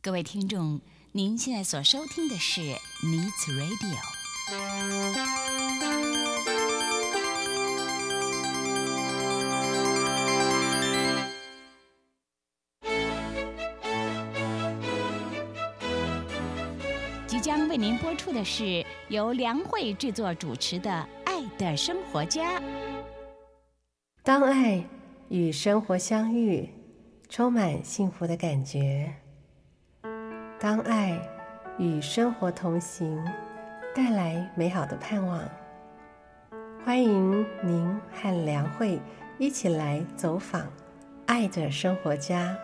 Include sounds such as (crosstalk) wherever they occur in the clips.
各位听众，您现在所收听的是 n e e s Radio。即将为您播出的是由梁慧制作主持的《爱的生活家》。当爱与生活相遇，充满幸福的感觉；当爱与生活同行，带来美好的盼望。欢迎您和梁慧一起来走访爱的生活家。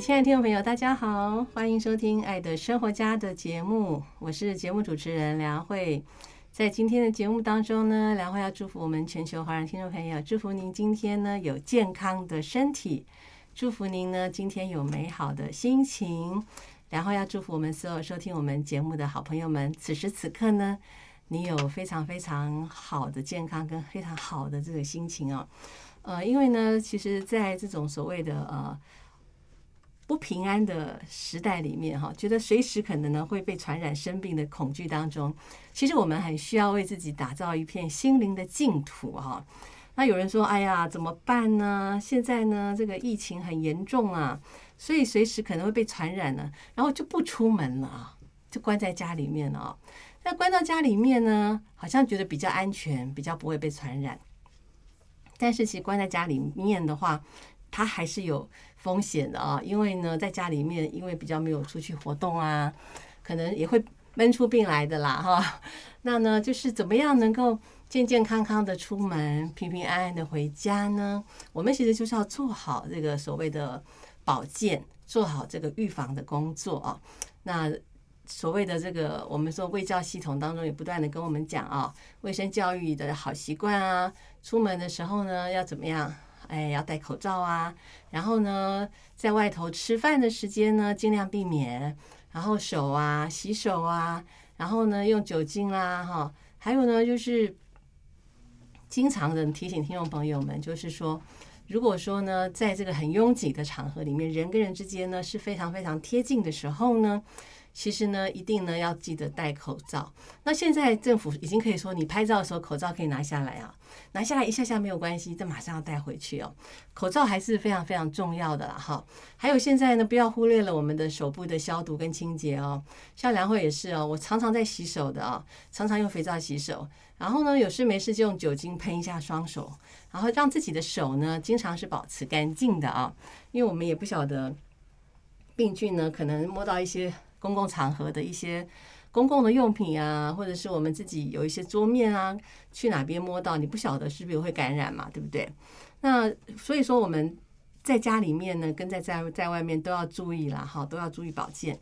亲爱的听众朋友，大家好，欢迎收听《爱的生活家》的节目，我是节目主持人梁慧。在今天的节目当中呢，梁慧要祝福我们全球华人听众朋友，祝福您今天呢有健康的身体，祝福您呢今天有美好的心情。然后要祝福我们所有收听我们节目的好朋友们，此时此刻呢，你有非常非常好的健康跟非常好的这个心情哦。呃，因为呢，其实，在这种所谓的呃。不平安的时代里面，哈，觉得随时可能呢会被传染生病的恐惧当中，其实我们很需要为自己打造一片心灵的净土，哈。那有人说，哎呀，怎么办呢？现在呢，这个疫情很严重啊，所以随时可能会被传染呢，然后就不出门了啊，就关在家里面了。那关到家里面呢，好像觉得比较安全，比较不会被传染。但是其实关在家里面的话，它还是有风险的啊，因为呢，在家里面，因为比较没有出去活动啊，可能也会闷出病来的啦，哈。(laughs) 那呢，就是怎么样能够健健康康的出门，平平安安的回家呢？我们其实就是要做好这个所谓的保健，做好这个预防的工作啊。那所谓的这个，我们说卫教系统当中也不断的跟我们讲啊，卫生教育的好习惯啊，出门的时候呢，要怎么样？哎，要戴口罩啊！然后呢，在外头吃饭的时间呢，尽量避免。然后手啊，洗手啊，然后呢，用酒精啦，哈。还有呢，就是经常的提醒听众朋友们，就是说，如果说呢，在这个很拥挤的场合里面，人跟人之间呢是非常非常贴近的时候呢。其实呢，一定呢要记得戴口罩。那现在政府已经可以说，你拍照的时候口罩可以拿下来啊，拿下来一下下没有关系，这马上要戴回去哦。口罩还是非常非常重要的啦，哈。还有现在呢，不要忽略了我们的手部的消毒跟清洁哦。像梁慧也是哦，我常常在洗手的啊，常常用肥皂洗手，然后呢有事没事就用酒精喷一下双手，然后让自己的手呢经常是保持干净的啊，因为我们也不晓得病菌呢可能摸到一些。公共场合的一些公共的用品啊，或者是我们自己有一些桌面啊，去哪边摸到，你不晓得是不是会感染嘛，对不对？那所以说我们在家里面呢，跟在在在外面都要注意啦，哈，都要注意保健。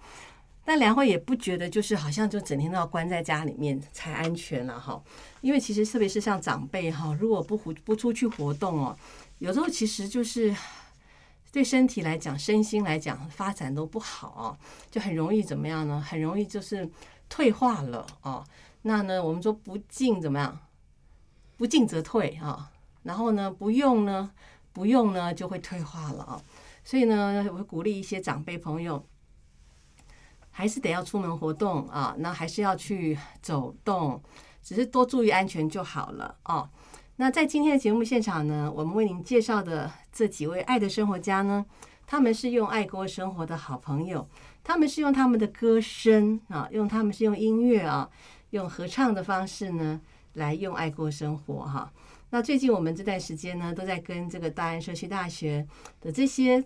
但梁慧也不觉得就是好像就整天都要关在家里面才安全了哈，因为其实特别是像长辈哈，如果不活不出去活动哦，有时候其实就是。对身体来讲，身心来讲，发展都不好，就很容易怎么样呢？很容易就是退化了哦。那呢，我们说不进怎么样？不进则退啊。然后呢，不用呢，不用呢，就会退化了啊。所以呢，我会鼓励一些长辈朋友，还是得要出门活动啊。那还是要去走动，只是多注意安全就好了哦。那在今天的节目现场呢，我们为您介绍的这几位爱的生活家呢，他们是用爱过生活的好朋友，他们是用他们的歌声啊，用他们是用音乐啊，用合唱的方式呢，来用爱过生活哈。那最近我们这段时间呢，都在跟这个大安社区大学的这些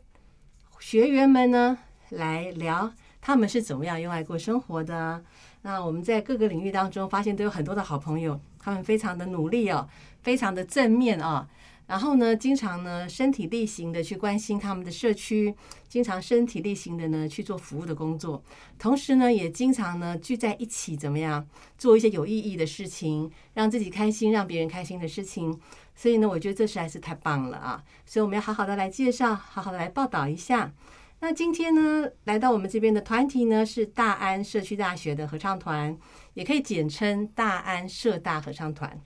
学员们呢来聊他们是怎么样用爱过生活的。那我们在各个领域当中发现都有很多的好朋友，他们非常的努力哦，非常的正面啊。然后呢，经常呢身体力行的去关心他们的社区，经常身体力行的呢去做服务的工作，同时呢也经常呢聚在一起，怎么样做一些有意义的事情，让自己开心，让别人开心的事情。所以呢，我觉得这实在是太棒了啊！所以我们要好好的来介绍，好好的来报道一下。那今天呢，来到我们这边的团体呢是大安社区大学的合唱团，也可以简称大安社大合唱团。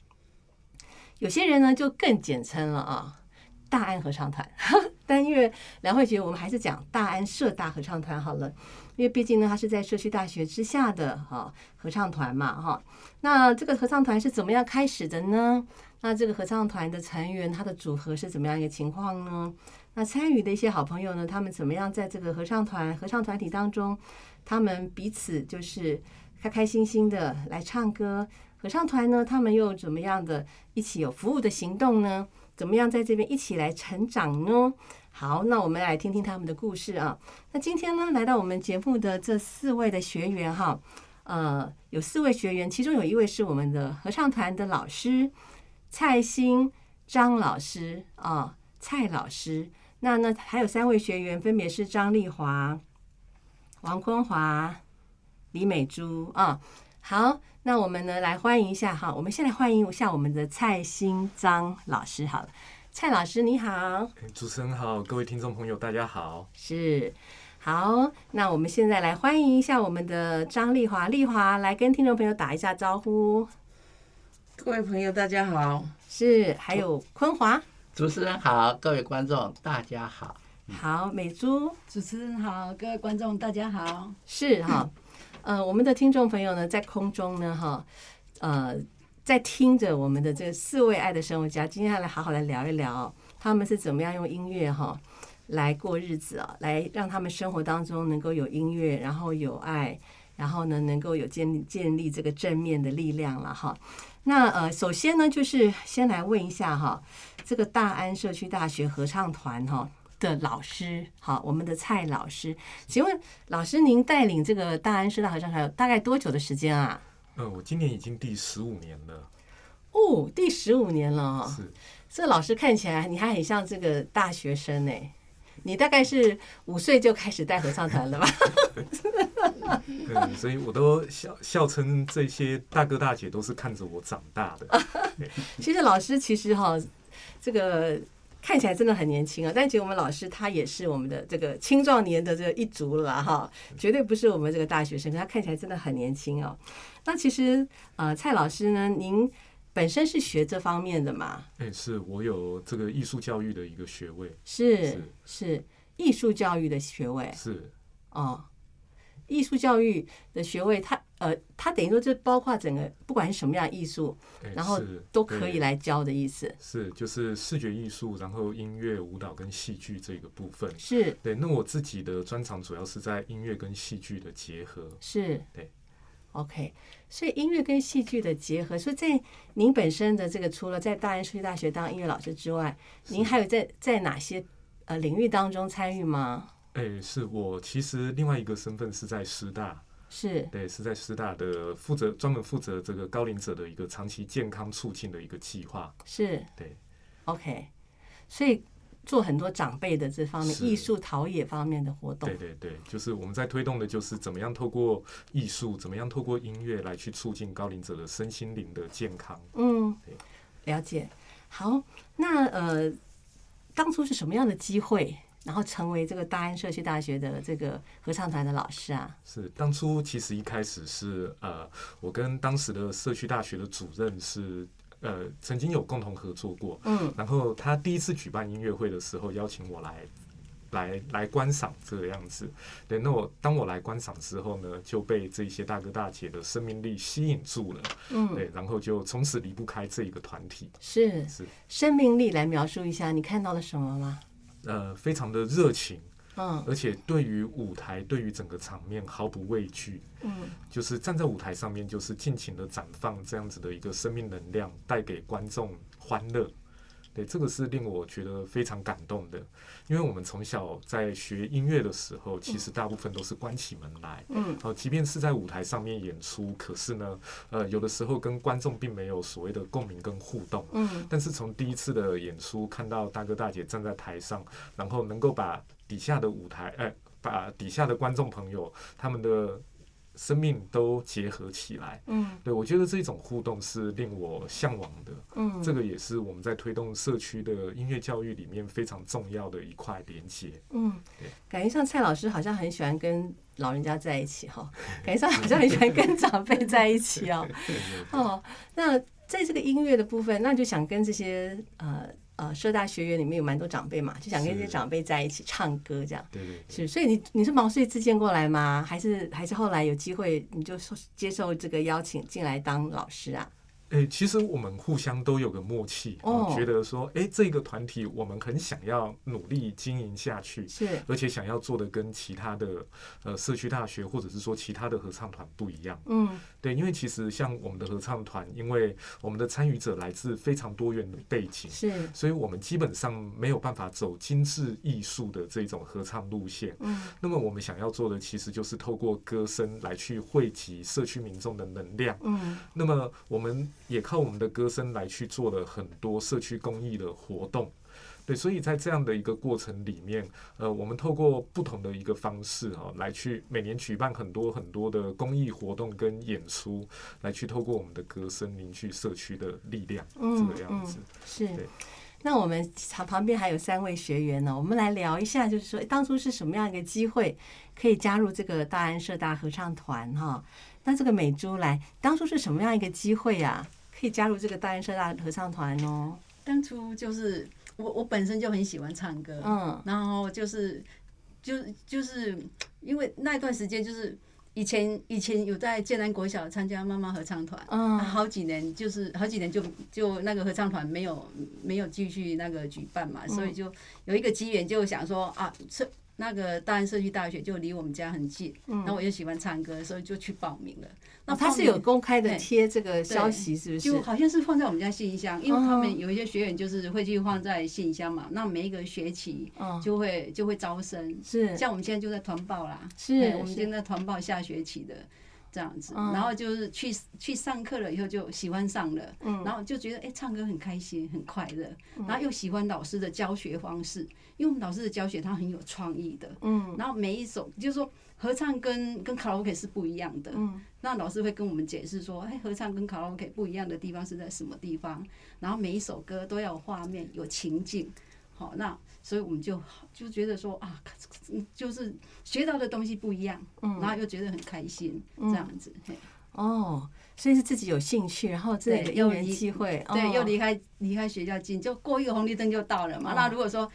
有些人呢就更简称了啊，大安合唱团。(laughs) 但因为梁慧觉得我们还是讲大安社大合唱团好了，因为毕竟呢它是在社区大学之下的哈合唱团嘛哈。那这个合唱团是怎么样开始的呢？那这个合唱团的成员他的组合是怎么样一个情况呢？那参与的一些好朋友呢，他们怎么样在这个合唱团合唱团体当中，他们彼此就是开开心心的来唱歌。合唱团呢，他们又怎么样的一起有服务的行动呢？怎么样在这边一起来成长呢？好，那我们来听听他们的故事啊。那今天呢，来到我们节目的这四位的学员哈，呃，有四位学员，其中有一位是我们的合唱团的老师蔡兴张老师啊，蔡老师。那呢，还有三位学员，分别是张丽华、王坤华、李美珠啊。好。那我们呢，来欢迎一下哈。我们先来欢迎一下我们的蔡新章老师。好了，蔡老师你好，主持人好，各位听众朋友大家好。是，好，那我们现在来欢迎一下我们的张丽华，丽华来跟听众朋友打一下招呼。各位朋友大家好。是，还有坤华，主持人好，各位观众大家好。好，美珠，主持人好，各位观众大家好。是哈。呃，我们的听众朋友呢，在空中呢，哈，呃，在听着我们的这四位爱的生活家，今天要来好好来聊一聊，他们是怎么样用音乐哈来过日子啊，来让他们生活当中能够有音乐，然后有爱，然后呢，能够有建立建立这个正面的力量了哈。那呃，首先呢，就是先来问一下哈，这个大安社区大学合唱团哈。的老师，好，我们的蔡老师，请问老师，您带领这个大安师大合唱团大概多久的时间啊？呃，我今年已经第十五年了。哦，第十五年了哈。是。这老师看起来你还很像这个大学生呢。你大概是五岁就开始带合唱团了吧？对，所以我都笑笑称这些大哥大姐都是看着我长大的。(laughs) 其实老师其实哈，这个。看起来真的很年轻啊，但其实我们老师他也是我们的这个青壮年的这一族了哈，绝对不是我们这个大学生，他看起来真的很年轻哦。那其实呃，蔡老师呢，您本身是学这方面的嘛？哎，是我有这个艺术教育的一个学位，是是艺术教育的学位，是哦。艺术教育的学位，它呃，它等于说就包括整个不管是什么样艺术，然后都可以来教的意思。是，就是视觉艺术，然后音乐、舞蹈跟戏剧这个部分。是对。那我自己的专长主要是在音乐跟戏剧的结合。是对。OK，所以音乐跟戏剧的结合，所以在您本身的这个除了在大安数学大学当音乐老师之外，您还有在在哪些呃领域当中参与吗？哎，是我其实另外一个身份是在师大，是。对，是在师大的负责专门负责这个高龄者的一个长期健康促进的一个计划，是对，OK，所以做很多长辈的这方面艺术陶冶方面的活动，对对对，就是我们在推动的就是怎么样透过艺术，怎么样透过音乐来去促进高龄者的身心灵的健康，嗯，了解。好，那呃，当初是什么样的机会？然后成为这个大安社区大学的这个合唱团的老师啊，是当初其实一开始是呃，我跟当时的社区大学的主任是呃曾经有共同合作过，嗯，然后他第一次举办音乐会的时候邀请我来来来观赏这个样子，对，那我当我来观赏之后呢，就被这些大哥大姐的生命力吸引住了，嗯，对，然后就从此离不开这一个团体，是是。生命力来描述一下，你看到了什么吗？呃，非常的热情，嗯，而且对于舞台，对于整个场面毫不畏惧，嗯，就是站在舞台上面，就是尽情的绽放这样子的一个生命能量，带给观众欢乐。对，这个是令我觉得非常感动的，因为我们从小在学音乐的时候，其实大部分都是关起门来，嗯，哦，即便是在舞台上面演出，可是呢，呃，有的时候跟观众并没有所谓的共鸣跟互动，嗯，但是从第一次的演出看到大哥大姐站在台上，然后能够把底下的舞台，哎、把底下的观众朋友他们的生命都结合起来。嗯对，我觉得这种互动是令我向往的。嗯，这个也是我们在推动社区的音乐教育里面非常重要的一块连接。嗯对，感觉上蔡老师好像很喜欢跟老人家在一起哈，(laughs) 感觉上好像很喜欢跟长辈在一起哦。(laughs) 哦，那在这个音乐的部分，那就想跟这些呃呃社大学员里面有蛮多长辈嘛，就想跟这些长辈在一起唱歌这样。对对对。是，所以你你是毛遂自荐过来吗？还是还是后来有机会你就受接受这个邀请进来当老师啊？诶、其实我们互相都有个默契，觉得说，诶、这个团体我们很想要努力经营下去，是，而且想要做的跟其他的呃社区大学或者是说其他的合唱团不一样。嗯对，因为其实像我们的合唱团，因为我们的参与者来自非常多元的背景，是，所以我们基本上没有办法走精致艺术的这种合唱路线。嗯那么我们想要做的，其实就是透过歌声来去汇集社区民众的能量。嗯那么我们也靠我们的歌声来去做了很多社区公益的活动。对，所以在这样的一个过程里面，呃，我们透过不同的一个方式哈、来去每年举办很多很多的公益活动跟演出，来去透过我们的歌声凝聚社区的力量，嗯这个样子。是对。那我们旁旁边还有三位学员呢，我们来聊一下，就是说当初是什么样一个机会可以加入这个大安社大合唱团哈？那这个美珠来，当初是什么样一个机会呀、可以加入这个大安社大合唱团哦？当初就是我我本身就很喜欢唱歌，嗯然后就是就是就是因为那段时间就是以前以前有在建南国小参加妈妈合唱团。嗯好几年就是好几年就就那个合唱团没有没有继续那个举办嘛，所以就有一个机缘就想说啊，社那个大安社区大学就离我们家很近，嗯然后我又喜欢唱歌，所以就去报名了。那哦，他是有公开的贴这个消息，是不是？就是好像是放在我们家信箱，因为他哦们有一些学员就是会去放在信箱嘛，那每一个学期嗯，就会就会招生，是。像我们现在就在团报啦，是对我们现在团报下学期的这样子，嗯然后就是去去上课了以后就喜欢上了，嗯。然后就觉得哎、唱歌很开心很快乐，然后又喜欢老师的教学方式，因为我们老师的教学他很有创意的，嗯。然后每一首就是说合唱跟跟卡拉 OK 是不一样的，嗯。那老师会跟我们解释说，哎，合唱跟卡拉 OK 不一样的地方是在什么地方，然后每一首歌都要有画面、有情境，好，那所以我们就就觉得说啊，嗯就是学到的东西不一样，嗯。然后又觉得很开心，这样子，嘿。哦，所以是自己有兴趣，然后这个因缘对又机会，对，哦又离开离开学校近，就过一个红绿灯就到了嘛。哦。那如果说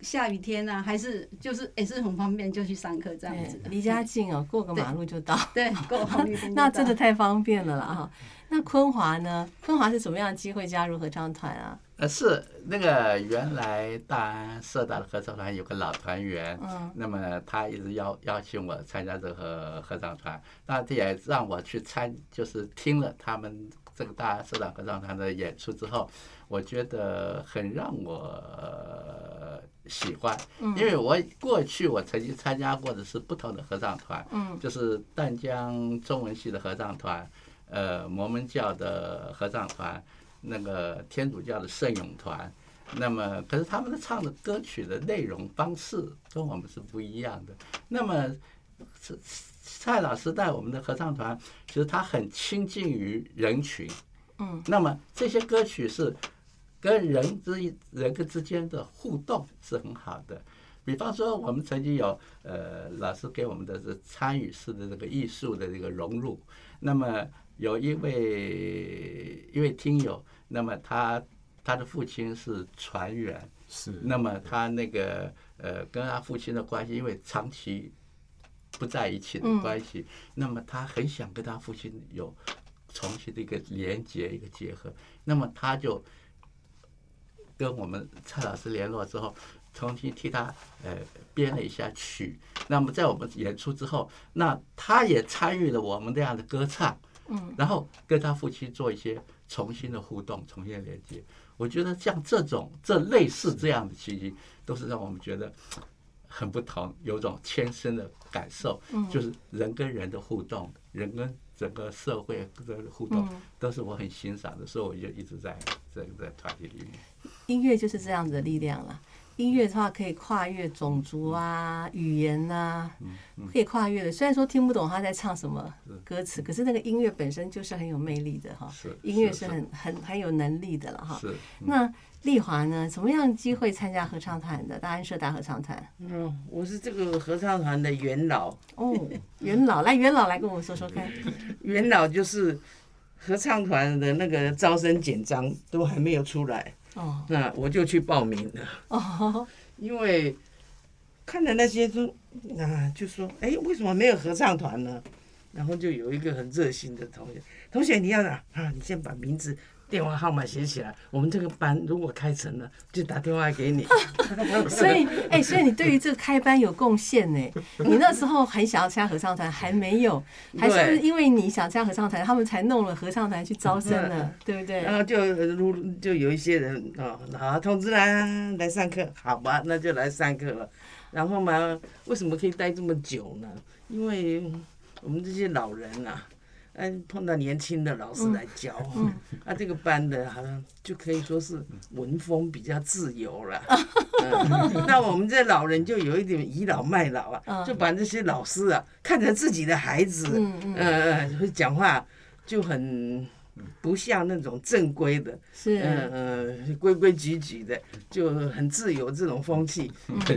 下雨天呢、还是就是也是很方便，就去上课这样子对，，离家近哦，过个马路就到。对，过红绿灯就 (laughs) 那真的太方便了啦哈。那昆华呢？昆华是什么样的机会加入合唱团啊？呃，是那个原来大安社大的合唱团有个老团员，嗯那么他一直邀邀请我参加这个合唱团，那这也让我去参，就是听了他们这个大安社长合唱团的演出之后，我觉得很让我呃喜欢，因为我过去我曾经参加过的是不同的合唱团，嗯就是淡江中文系的合唱团，呃，摩门教的合唱团，那个天主教的圣咏团。那么，可是他们的唱的歌曲的内容方式跟我们是不一样的。那么，是蔡老师带我们的合唱团，其实他很亲近于人群。嗯，那么这些歌曲是跟人之人跟之间的互动是很好的。比方说，我们曾经有呃老师给我们的是参与式的这个艺术的这个融入。那么有一位一位听友，那么他他的父亲是船员，是，那么他那个呃跟他父亲的关系，因为长期不在一起的关系，那么他很想跟他父亲有重新的一个连接、一个结合，那么他就跟我们蔡老师联络之后，重新替他呃编了一下曲。那么在我们演出之后，那他也参与了我们这样的歌唱，嗯，然后跟他父亲做一些重新的互动、重新的连接。我觉得像这种这类似这样的契机，都是让我们觉得很不同，有种天生的感受，就是人跟人的互动，人跟整个社会的互动，都是我很欣赏的，所以我就一直在这个团体里面。音乐就是这样子的力量了。音乐的话可以跨越种族啊、语言呐，可以跨越的。虽然说听不懂他在唱什么歌词，可是那个音乐本身就是很有魅力的哈。音乐是很很很有能力的了哈。是那丽华呢？什么样的机会参加合唱团的？大安社大合唱团。嗯，我是这个合唱团的元老。哦，元老，来元老来跟我说说看。元老就是合唱团的那个招生简章都还没有出来。哦，那我就去报名了。哦，因为看了那些都，啊，就说，哎，为什么没有合唱团呢？然后就有一个很热心的同学，同学你要哪啊？你先把名字。电话号码写起来，我们这个班如果开成了，就打电话给你。(laughs) 所以，哎，所以你对于这个开班有贡献呢？(laughs) 你那时候很想要参加合唱团，还没有，还是因为你想参加合唱团，他们才弄了合唱团去招生呢，对不对？然后就如就有一些人啊，好通知啦，来上课，好吧，那就来上课了。然后嘛，为什么可以待这么久呢？因为我们这些老人啊。哎，碰到年轻的老师来教，啊，这个班的好像就可以说是文风比较自由了。(laughs) 那我们这老人就有一点倚老卖老啊，就把这些老师啊看成自己的孩子，嗯嗯，会讲话就很。不像那种正规的，是嗯嗯规规矩矩的，就很自由这种风气，就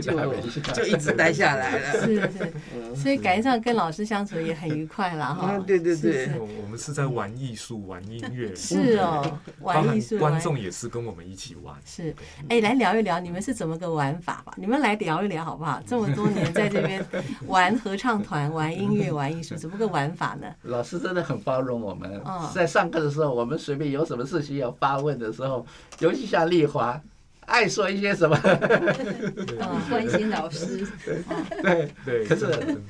就一直待下来了。是是，所以感觉上跟老师相处也很愉快了哈。对对对，我们是在玩艺术、玩音乐。是哦，(laughs) 玩艺术，观众也是跟我们一起玩。是，哎，来聊一聊你们是怎么个玩法吧？你们来聊一聊好不好？这么多年在这边 (laughs) 玩合唱团、玩音乐、玩艺术，怎么个玩法呢？老师真的很包容我们，在上课的。时候我们随便有什么事情要发问的时候，尤其像丽华，爱说一些什么，(laughs) 关心老师，对对，可是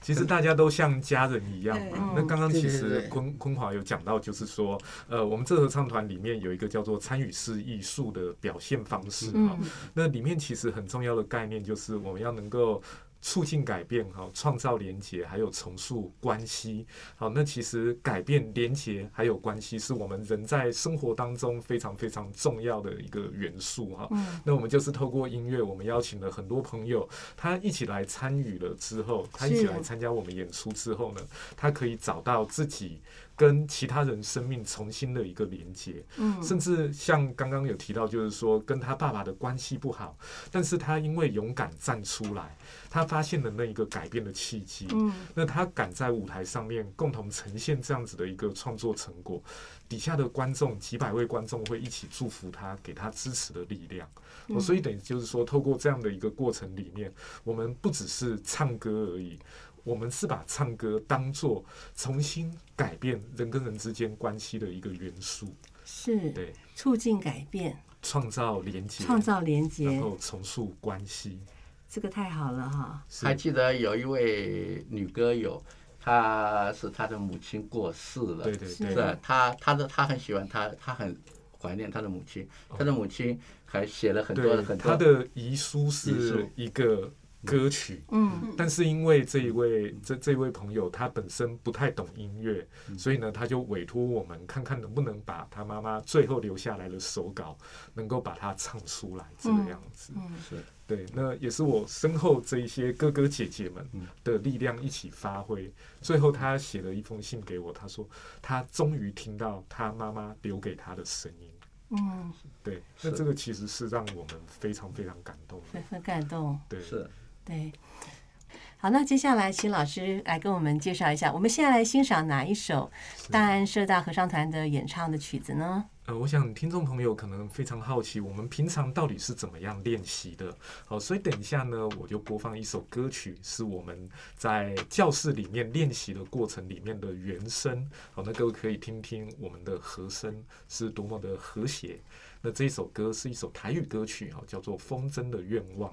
其实大家都像家人一样嘛。那刚刚其实坤坤华有讲到，就是说，呃，我们这合唱团里面有一个叫做参与式艺术的表现方式啊。那里面其实很重要的概念就是我们要能够。促进改变，哈，创造连结，还有重塑关系，好，那其实改变、连结还有关系，是我们人在生活当中非常非常重要的一个元素，哈。嗯。那我们就是透过音乐，我们邀请了很多朋友，他一起来参与了之后，他一起来参加我们演出之后呢，他可以找到自己。跟其他人生命重新的一个连接，嗯，甚至像刚刚有提到，就是说跟他爸爸的关系不好，但是他因为勇敢站出来，他发现了那一个改变的契机，嗯，那他敢在舞台上面共同呈现这样子的一个创作成果，底下的观众几百位观众会一起祝福他，给他支持的力量，所以等于就是说，透过这样的一个过程里面，我们不只是唱歌而已。我们是把唱歌当做重新改变人跟人之间关系的一个元素，是对。促进改变、创造连接、创造连接，然后重塑关系。这个太好了哈！还记得有一位女歌友，她是她的母亲过世了，对对对，是她她的她很喜欢她，她很怀念她的母亲，她的母亲还写了很多很多，她的遗书是一个。歌曲，嗯，但是因为这一位这这位朋友他本身不太懂音乐，所以呢，他就委托我们看看能不能把他妈妈最后留下来的手稿能够把它唱出来，这个样子。嗯，是。对，那也是我身后这一些哥哥姐姐们的力量一起发挥。最后，他写了一封信给我，他说他终于听到他妈妈留给他的声音。嗯，对，那这个其实是让我们非常非常感动，很感动。对，是。对，好，那接下来请老师来跟我们介绍一下，我们现在来欣赏哪一首大安社大合唱团的演唱的曲子呢？呃，我想听众朋友可能非常好奇，我们平常到底是怎么样练习的？好，所以等一下呢，我就播放一首歌曲，是我们在教室里面练习的过程里面的原声。好，那各位可以听听我们的和声是多么的和谐。那这一首歌是一首台语歌曲，哈，叫做《风筝的愿望》。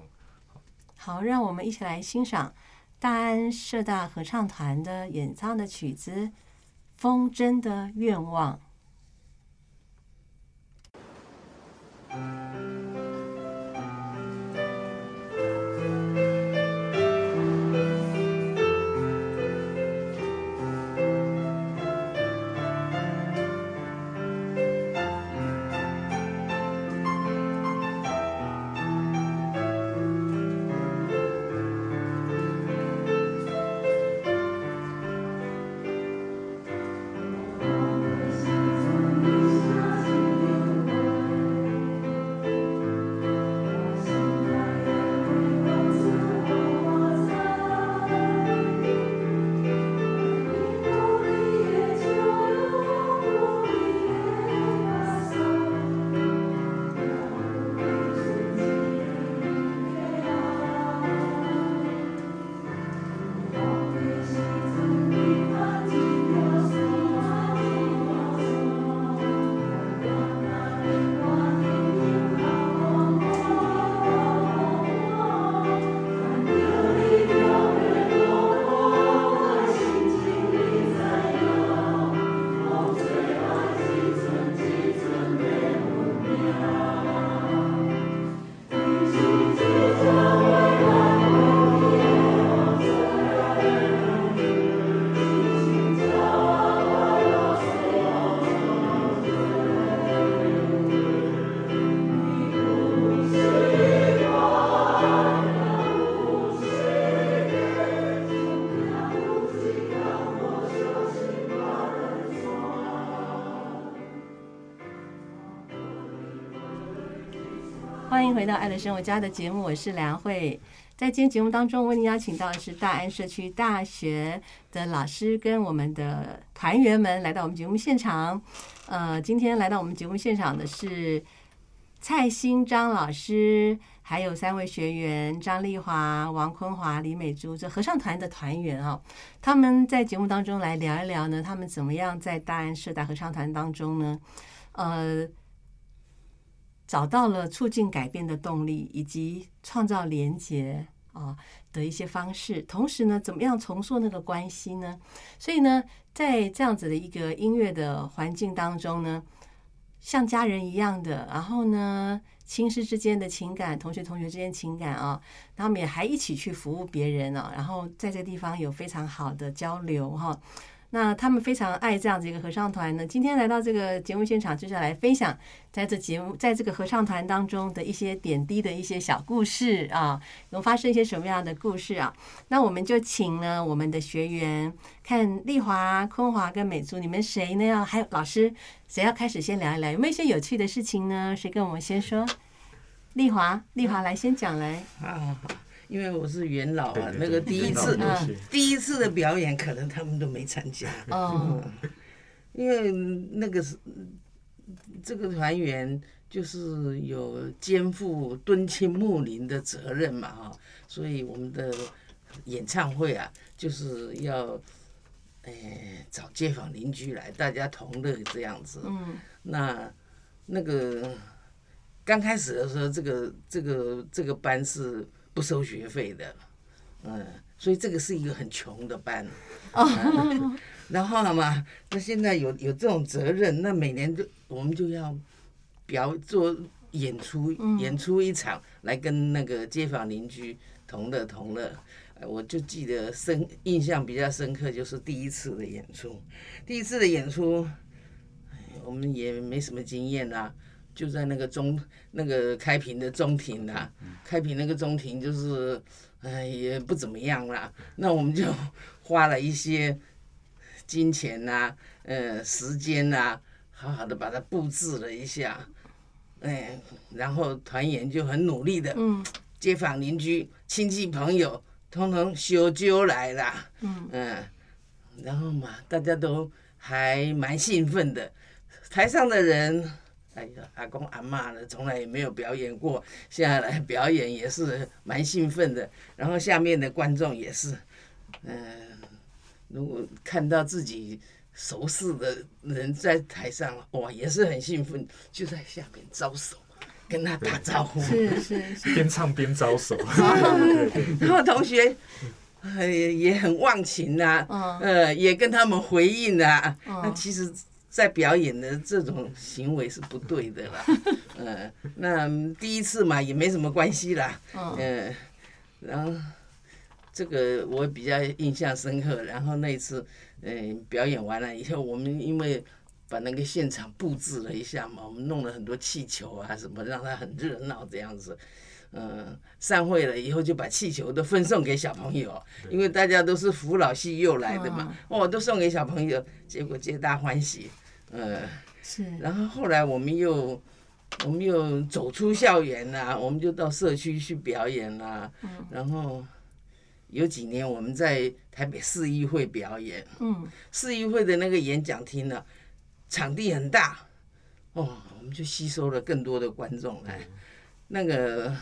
好，让我们一起来欣赏大安社大合唱团的演唱的曲子《风筝的愿望》。回到《爱的生活家》的节目，我是梁慧。在今天节目当中，为您邀请到的是大安社区大学的老师跟我们的团员们来到我们节目现场。呃，今天来到我们节目现场的是蔡新章老师，还有三位学员张丽华、王坤华、李美珠，这合唱团的团员啊、他们在节目当中来聊一聊呢，他们怎么样在大安社大合唱团当中呢，呃，找到了促进改变的动力，以及创造连结啊的一些方式。同时呢，怎么样重塑那个关系呢？所以呢，在这样子的一个音乐的环境当中呢，像家人一样的，然后呢，亲师之间的情感，同学同学之间情感啊，他们也还一起去服务别人啊，然后在这个地方有非常好的交流哈。那他们非常爱这样子一个合唱团呢。今天来到这个节目现场，就是来分享在这节目在这个合唱团当中的一些点滴的一些小故事啊，有发生一些什么样的故事啊？那我们就请呢我们的学员看丽华、坤华跟美珠，你们谁呢？要还有老师，谁要开始先聊一聊？有没有一些有趣的事情呢？谁跟我们先说？丽华，丽华来先讲来。啊，因为我是元老啊，那个第一次第一次的表演，可能他们都没参加。哦，因为那个是这个团员就是有肩负敦亲睦邻的责任嘛哈，所以我们的演唱会啊，就是要，哎、找街坊邻居来，大家同乐这样子。嗯那那个刚开始的时候，这个这个这个班是不收学费的，嗯，所以这个是一个很穷的班。嗯 (laughs) 然后嘛，那现在有有这种责任，那每年就我们就要表做演出，演出一场来跟那个街坊邻居同乐同乐。呃我就记得深印象比较深刻，就是第一次的演出，第一次的演出，哎我们也没什么经验啦、就在那个中那个开平的中庭啦、开平那个中庭就是，哎也不怎么样啦。那我们就花了一些金钱呐、呃时间呐、好好的把它布置了一下，哎，然后团员就很努力的，嗯。街坊邻居、亲戚朋友，通通修揪来啦，嗯。然后嘛，大家都还蛮兴奋的。台上的人，哎呀，阿公阿妈呢，从来也没有表演过，现在来表演也是蛮兴奋的。然后下面的观众也是，嗯、如果看到自己熟识的人在台上，哇，也是很兴奋，就在下面招手，跟他打招呼。是是是，边唱边招手，(laughs) (laughs) 然后同学，呃，也很忘情呐、嗯呃，也跟他们回应啊。那其实，在表演的这种行为是不对的啦。(laughs) 嗯，那第一次嘛，也没什么关系啦。嗯嗯，然后这个我比较印象深刻。然后那一次，嗯、表演完了以后，我们因为把那个现场布置了一下嘛，我们弄了很多气球啊什么，让它很热闹这样子。嗯，散会了以后就把气球都分送给小朋友，因为大家都是扶老携幼来的嘛，哦，都送给小朋友，结果皆大欢喜。嗯，是，然后后来我们又我们又走出校园啦、我们就到社区去表演啦、然后有几年我们在台北市议会表演，嗯。市议会的那个演讲厅呢、场地很大，哦，我们就吸收了更多的观众来，那个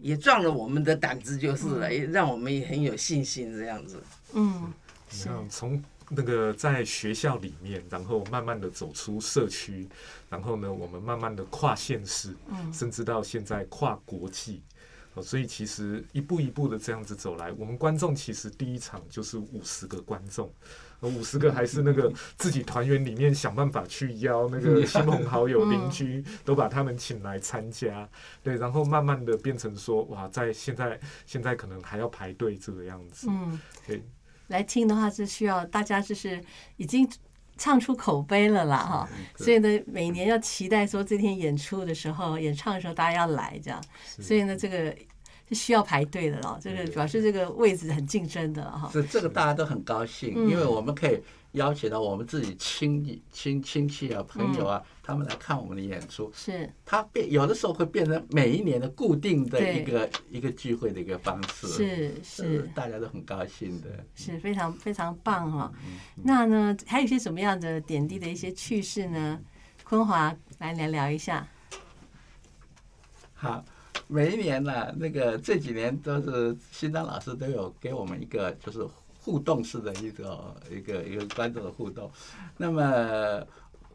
也壮了我们的胆子就是了，也让我们也很有信心这样子。嗯。你是，从那个在学校里面，然后慢慢的走出社区，然后呢，我们慢慢的跨县市，嗯。甚至到现在跨国际。哦，所以其实一步一步的这样子走来，我们观众其实第一场就是五十个观众，五十个还是那个自己团员里面想办法去邀那个亲朋好友、邻居，都把他们请来参加，对，然后慢慢的变成说，哇，在现在现在可能还要排队这个样子，嗯，对，来听的话是需要大家就是已经唱出口碑了啦哈，所以呢，每年要期待说这天演出的时候，演唱的时候大家要来这样，所以呢，这个是需要排队的了，这个表示这个位置很竞争的了哈。这这个大家都很高兴，嗯。因为我们可以邀请到我们自己亲亲亲戚啊、朋友嗯啊，他们来看我们的演出。是它变有的时候会变成每一年的固定的一个一个聚会的一个方式，是是大家都很高兴的。是非常非常棒哈、嗯那呢，还有一些什么样的点滴的一些趣事呢？坤华来聊聊一下。好，每一年呢、那个这几年都是新章老师都有给我们一个就是互动式的一个一个一个观众的互动。那么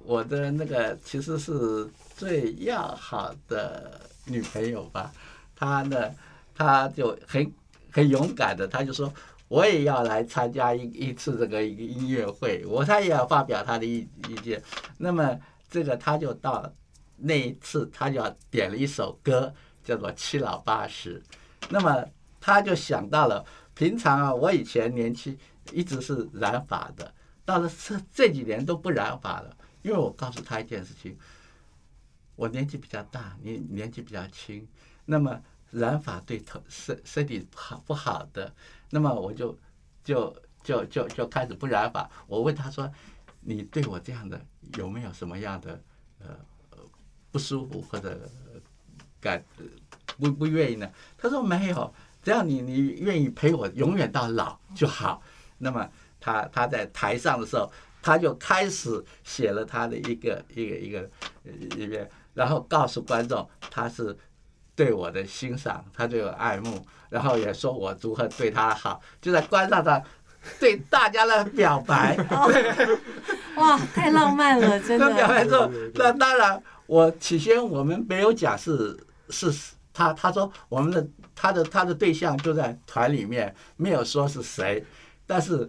我的那个其实是最要好的女朋友吧，她呢，她就很很勇敢的，她就说。我也要来参加一一次这个一个音乐会，我她也要发表她的意意见。那么这个她就到那一次，她就要点了一首歌，叫做《七老八十》。那么她就想到了，平常啊，我以前年轻一直是染发的，到了这这几年都不染发了，因为我告诉他一件事情，我年纪比较大，你年纪比较轻，那么染发对头身身体好不好的，那么我就就就就就开始不染发。我问他说，你对我这样的有没有什么样的呃呃不舒服或者感不不愿意呢？他说没有，只要你你愿意陪我永远到老就好。那么他他在台上的时候，他就开始写了他的一个一个一个呃一个，然后告诉观众他是对我的欣赏，他对我爱慕，然后也说我如何对他好，就在观上上对大家的表白。(laughs) 哇，太浪漫了，真的表白的。之后那当然，我起先我们没有讲是是他，他说我们的他的他的对象就在团里面，没有说是谁，但是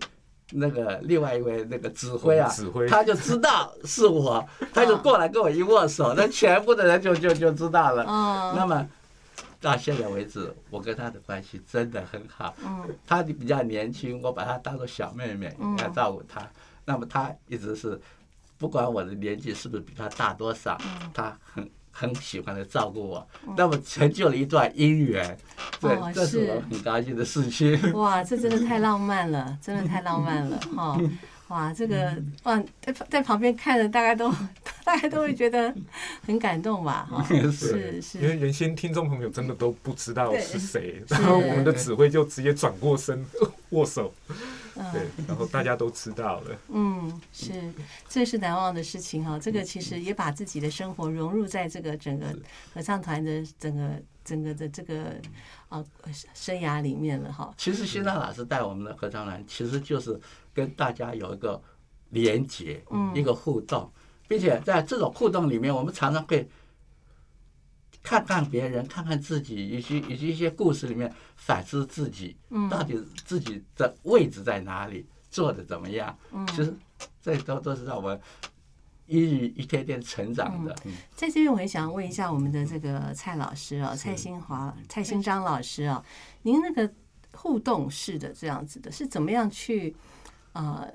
那个另外一位那个指挥啊，指挥他就知道是我，他就过来跟我一握手，那全部的人就就就知道了。嗯那么到现在为止，我跟他的关系真的很好。嗯他比较年轻，我把他当做小妹妹嗯来照顾他。那么他一直是，不管我的年纪是不是比他大多少，他很很喜欢的照顾我。那么成就了一段姻缘，对哦，这是是我很高兴的事情。哇，这真的太浪漫了，真的太浪漫了哈！(laughs) 哇，这个哇，在在旁边看着，大概都 (laughs) 大概都会觉得很感动吧？哈，(laughs) 是是因为，原先听众朋友真的都不知道是谁，然后我们的指挥就直接转过身握手，对嗯，然后大家都知道了。(laughs) 嗯，是，这是难忘的事情哈。这个其实也把自己的生活融入在这个整个合唱团的整个整个的这个啊生涯里面了哈。其实新浪老师带我们的合唱团，其实就是跟大家有一个连接，嗯一个互动，并且在这种互动里面，我们常常会看看别人，看看自己，以及以及一些故事里面反思自己，嗯到底自己的位置在哪里，做的怎么样。嗯其实这都都是让我们一日一天天成长的。嗯在这边，我也想问一下我们的这个蔡老师哦，蔡新华、蔡新章老师哦，您那个互动式的这样子的，是怎么样去呃，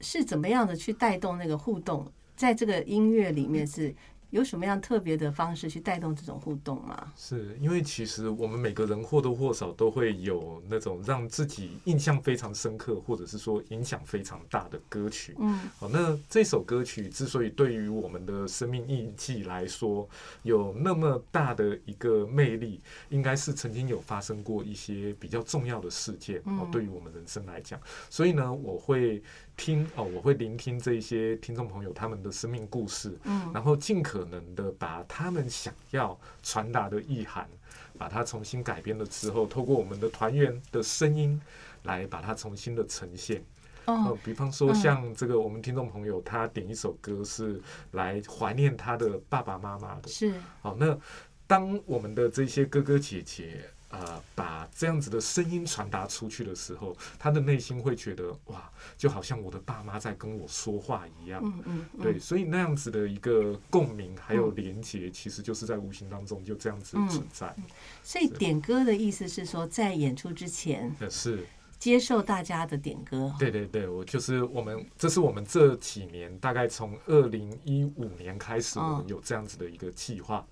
是怎么样的去带动那个互动？在这个音乐里面是有什么样特别的方式去带动这种互动吗？是因为其实我们每个人或多或少都会有那种让自己印象非常深刻，或者是说影响非常大的歌曲。嗯好，那这首歌曲之所以对于我们的生命印记来说有那么大的一个魅力，应该是曾经有发生过一些比较重要的事件哦嗯，对于我们人生来讲。所以呢，我会听哦，我会聆听这一些听众朋友他们的生命故事，嗯然后尽可能的把他们想要传达的意涵，把它重新改编了之后，透过我们的团员的声音来把它重新的呈现。呃哦，比方说嗯像这个我们听众朋友他点一首歌是来怀念他的爸爸妈妈的。是好，那当我们的这些哥哥姐姐。呃，把这样子的声音传达出去的时候，他的内心会觉得哇，就好像我的爸妈在跟我说话一样。嗯嗯嗯对，所以那样子的一个共鸣还有连接，其实就是在无形当中就这样子嗯存在。所以点歌的意思是说，在演出之前呃，是，接受大家的点歌。对对对，我就是我们，这是我们这几年大概从二零一五年开始，我嗯们有这样子的一个计划。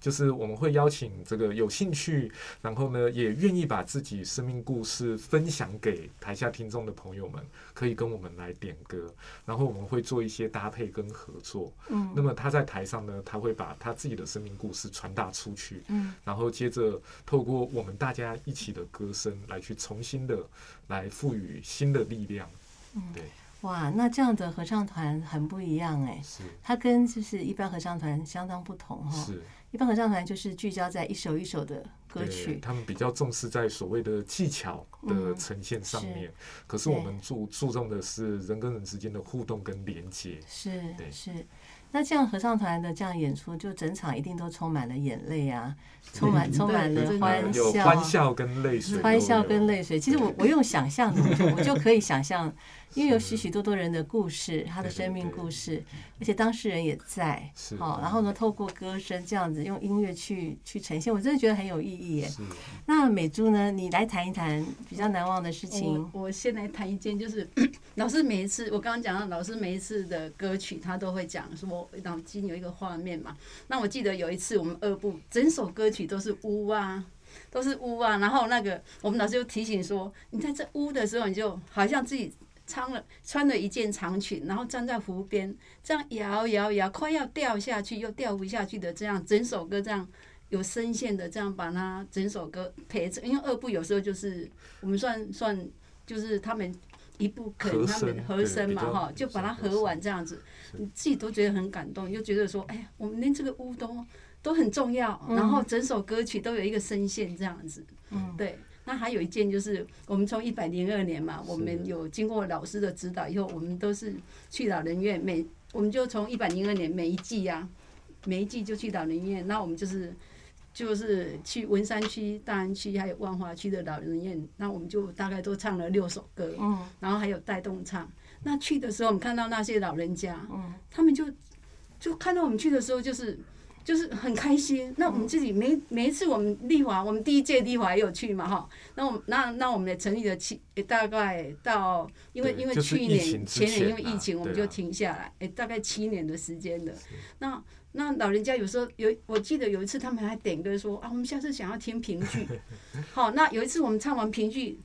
就是我们会邀请这个有兴趣，然后呢也愿意把自己生命故事分享给台下听众的朋友们，可以跟我们来点歌，然后我们会做一些搭配跟合作。嗯那么他在台上呢，他会把他自己的生命故事传达出去，嗯然后接着透过我们大家一起的歌声来去重新的来赋予新的力量。嗯对，哇，那这样的合唱团很不一样哎，是它跟就是一般合唱团相当不同哈。是。一般合唱团就是聚焦在一首一首的歌曲，他们比较重视在所谓的技巧的嗯呈现上面，是可是我们注注重的是人跟人之间的互动跟连接。是对是。那这样合唱团的这样演出，就整场一定都充满了眼泪啊，充满充满了欢笑，欢笑跟泪水，欢笑跟泪。水。其实我我用想象的，我就可以想象，因为有许许多多人的故事，他的生命故事，而且当事人也在，是好，然后呢，透过歌声这样子用音乐去去呈现，我真的觉得很有意义耶。(laughs) 那美珠呢，你来谈一谈比较难忘的事情我。我先来谈一件，就是 (clears throat) 老师每一次我刚刚讲到，老师每一次的歌曲他都会讲说脑筋有一个画面嘛。那我记得有一次我们二部整首歌曲都是屋啊，都是屋啊，然后那个我们老师就提醒说，你在这屋的时候，你就好像自己。穿了穿了一件长裙，然后站在湖边，这样摇摇摇，快要掉下去又掉不下去的，这样整首歌这样有声线的，这样把它整首歌陪着。因为二部有时候就是我们算算就是他们一部可能他们和声嘛哈，就把它合完这样子，你自己都觉得很感动，就觉得说，哎呀，我们连这个屋都都很重要，然后整首歌曲都有一个声线这样子，嗯，对。那还有一件就是，我们从一百零二年嘛，我们有经过老师的指导以后，我们都是去老人院，每我们就从一百零二年每一季呀、每一季就去老人院。那我们就是就是去文山区、大安区还有万华区的老人院，那我们就大概都唱了六首歌，嗯然后还有带动唱。那去的时候，我们看到那些老人家，嗯他们就就看到我们去的时候，就是就是很开心。那我们自己每每一次我们丽华，我们第一届丽华也有去嘛哈。那我们那那我们也成立了七，诶大概到因为因为去年前年因为疫情我们就停下来，哎大概七年的时间了。那那老人家有时候有，我记得有一次他们还点歌说啊，我们下次想要听评剧。(laughs) 好，那有一次我们唱完评剧，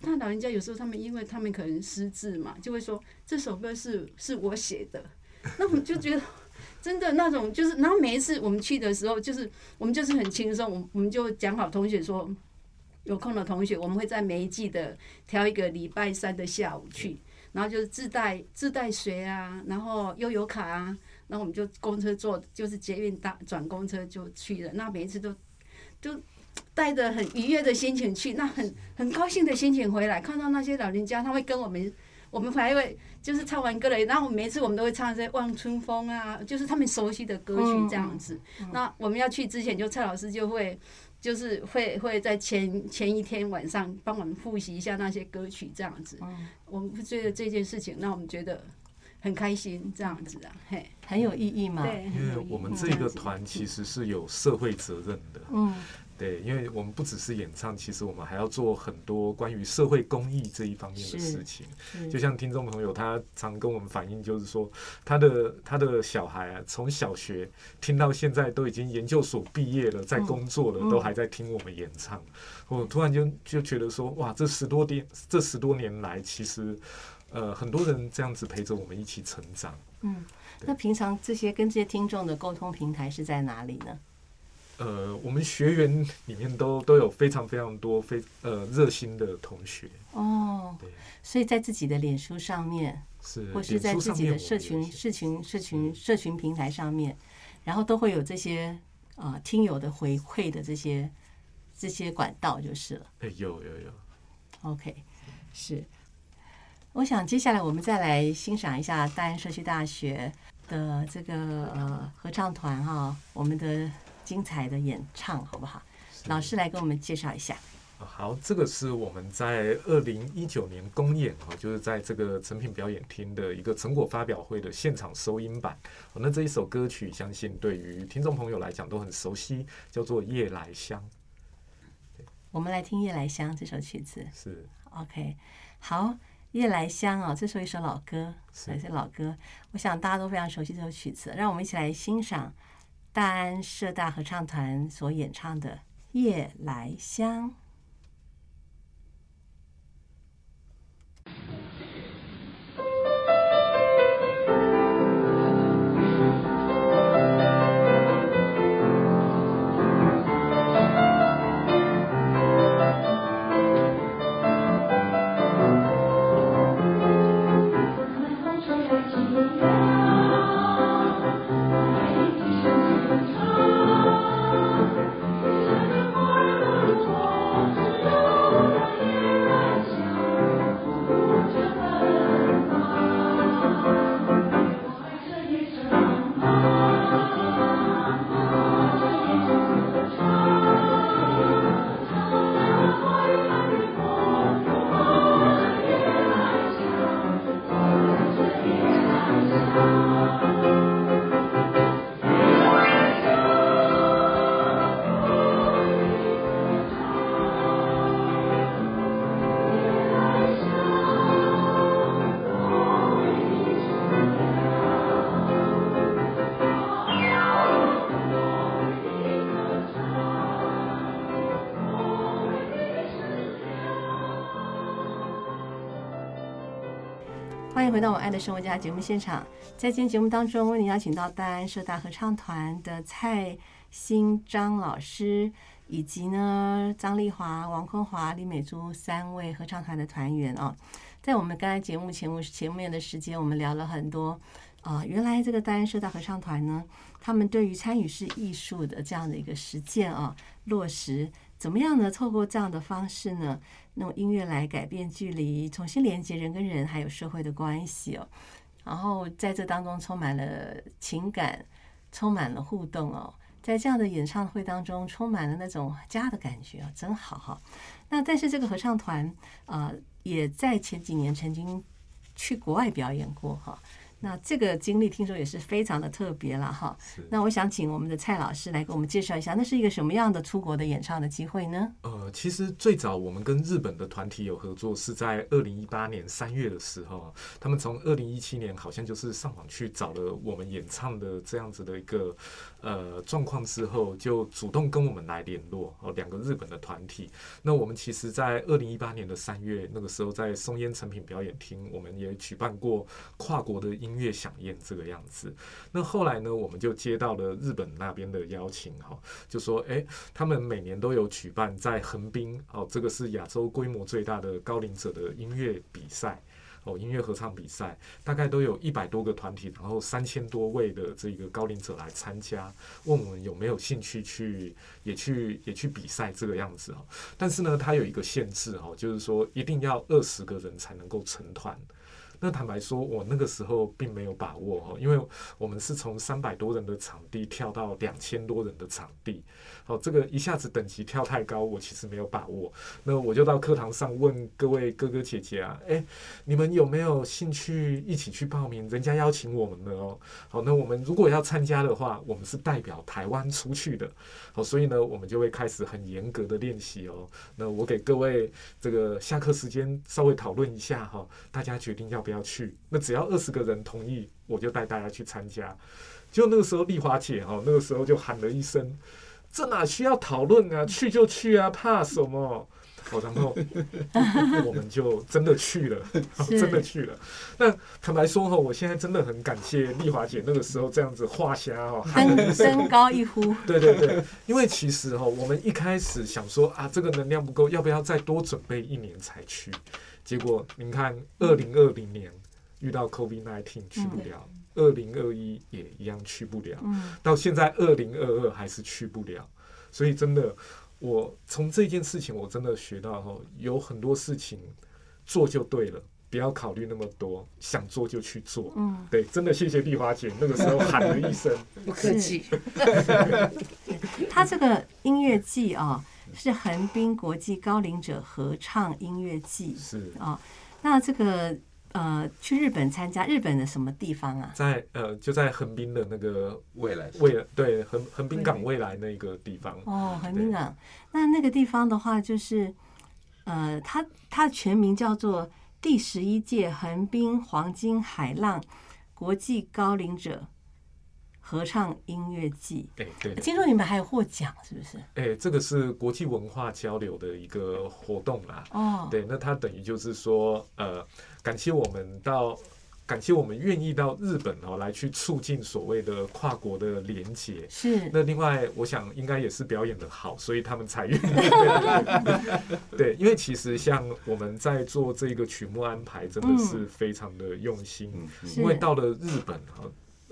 那老人家有时候他们因为他们可能失智嘛，就会说这首歌是是我写的，那我们就觉得。真的那种就是，然后每一次我们去的时候，就是我们就是很轻松，我我们就讲好同学说，有空的同学，我们会在每一季的挑一个礼拜三的下午去，然后就是自带自带水啊，然后悠游卡啊，然后我们就公车坐，就是捷运搭转公车就去了。那每一次都就带着很愉悦的心情去，那很很高兴的心情回来，看到那些老人家，他会跟我们，我们还会就是唱完歌了，然后每一次我们都会唱一些《望春风》啊，就是他们熟悉的歌曲这样子。那我们要去之前，就蔡老师就会。就是会会在前前一天晚上帮我们复习一下那些歌曲，这样子。我们会觉得这件事情让我们觉得很开心，这样子啊，嘿，很有意义嘛。对，因为我们这个团其实是有社会责任的，嗯对，因为我们不只是演唱，其实我们还要做很多关于社会公益这一方面的事情。是就像听众朋友他常跟我们反映，就是说他的他的小孩啊，从小学听到现在都已经研究所毕业了，在工作了，嗯都还在听我们演唱。我突然就就觉得说，哇，这十多年这十多年来，其实呃很多人这样子陪着我们一起成长。嗯。那平常这些跟这些听众的沟通平台是在哪里呢？呃，我们学员里面都都有非常非常多非呃热心的同学，哦对，所以在自己的脸书上面，是或是在自己的社群、社群、社群、社群平台上面，然后都会有这些啊、呃听友的回馈的这些这些管道就是了。哎有有有，OK，是。我想接下来我们再来欣赏一下大安社区大学的这个呃合唱团哈，我们的精彩的演唱好不好？老师来给我们介绍一下。啊好，这个是我们在二零一九年公演哈，就是在这个成品表演厅的一个成果发表会的现场收音版。哦那这一首歌曲，相信对于听众朋友来讲都很熟悉，叫做《夜来香我们来听《夜来香》这首曲子。》，是 OK，好，《夜来香》哦，这是一首老歌，是老歌。我想大家都非常熟悉这首曲子，让我们一起来欣赏大安社大合唱团所演唱的《夜来香》。回到我爱的生活家节目现场，在今天节目当中，为您邀请到大安社大合唱团的蔡新张老师，以及呢张丽华、王坤华、李美珠三位合唱团的团员哦。在我们刚才节目前目前面的时间，我们聊了很多啊、原来这个大安社大合唱团呢，他们对于参与式艺术的这样的一个实践啊，落实怎么样呢？透过这样的方式呢，用音乐来改变距离，重新连接人跟人还有社会的关系哦。然后在这当中充满了情感，充满了互动哦。在这样的演唱会当中，充满了那种家的感觉啊，真好哈。那但是这个合唱团呃，也在前几年曾经去国外表演过哈。那这个经历听说也是非常的特别了哈。那我想请我们的蔡老师来给我们介绍一下，那是一个什么样的出国的演唱的机会呢？呃，其实最早我们跟日本的团体有合作，是在二零一八年三月的时候，他们从二零一七年好像就是上网去找了我们演唱的这样子的一个呃状况之后，就主动跟我们来联络哦，两个日本的团体。那我们其实，在二零一八年的三月，那个时候在松烟成品表演厅，我们也举办过跨国的音音乐响宴这个样子。那后来呢，我们就接到了日本那边的邀请哈，就说诶，他们每年都有举办在横滨哦，这个是亚洲规模最大的高龄者的音乐比赛。哦，音乐合唱比赛大概都有一百多个团体，然后三千多位的这个高龄者来参加，问我们有没有兴趣去也去也去比赛这个样子哦。但是呢，它有一个限制哦，就是说一定要二十个人才能够成团。那坦白说，我那个时候并没有把握哦，因为我们是从三百多人的场地跳到两千多人的场地，哦，这个一下子等级跳太高，我其实没有把握。那我就到课堂上问各位哥哥姐姐啊，诶，你们有没有兴趣一起去报名？人家邀请我们的哦。好，那我们如果要参加的话，我们是代表台湾出去的。好，所以呢，我们就会开始很严格的练习哦。那我给各位这个下课时间稍微讨论一下哈，大家决定要不要要去。那只要二十个人同意，我就带大家去参加。就那个时候，丽华姐哈，那个时候就喊了一声：“这哪需要讨论啊？去就去啊，怕什么？”哦，然后 (laughs) 我们就真的去了，(laughs) 真的去了。那坦白说哈，我现在真的很感谢丽华姐那个时候这样子画虾哦，喊了一登声登高一呼，(laughs) 对对对，因为其实哈、我们一开始想说啊，这个能量不够，要不要再多准备一年才去？结果您看，二零二零年遇到 COVID nineteen 去不了，二零二一也一样去不了，嗯，到现在二零二二还是去不了。所以真的，我从这件事情我真的学到哈、有很多事情做就对了。不要考虑那么多，想做就去做。嗯，对，真的谢谢丽华姐，那个时候喊了一声，(laughs) 不客气。(laughs) 他这个音乐季啊、是横滨国际高龄者合唱音乐季是啊、那这个呃，去日本参加，日本的什么地方啊？在呃，就在横滨的那个未来未来对横横滨港未来那个地方，哦，横滨港。那那个地方的话，就是呃，它它的全名叫做第十一届横滨黄金海浪国际高龄者合唱音乐季。哎，对，听说你们还有获奖，是不是？哎，这个是国际文化交流的一个活动啦。哦，对，那它等于就是说，呃，感谢我们到。感谢我们愿意到日本哦，来去促进所谓的跨国的连结。是。那另外，我想应该也是表演的好，所以他们才愿意。(laughs) 对，因为其实像我们在做这个曲目安排，真的是非常的用心。因为到了日本哈。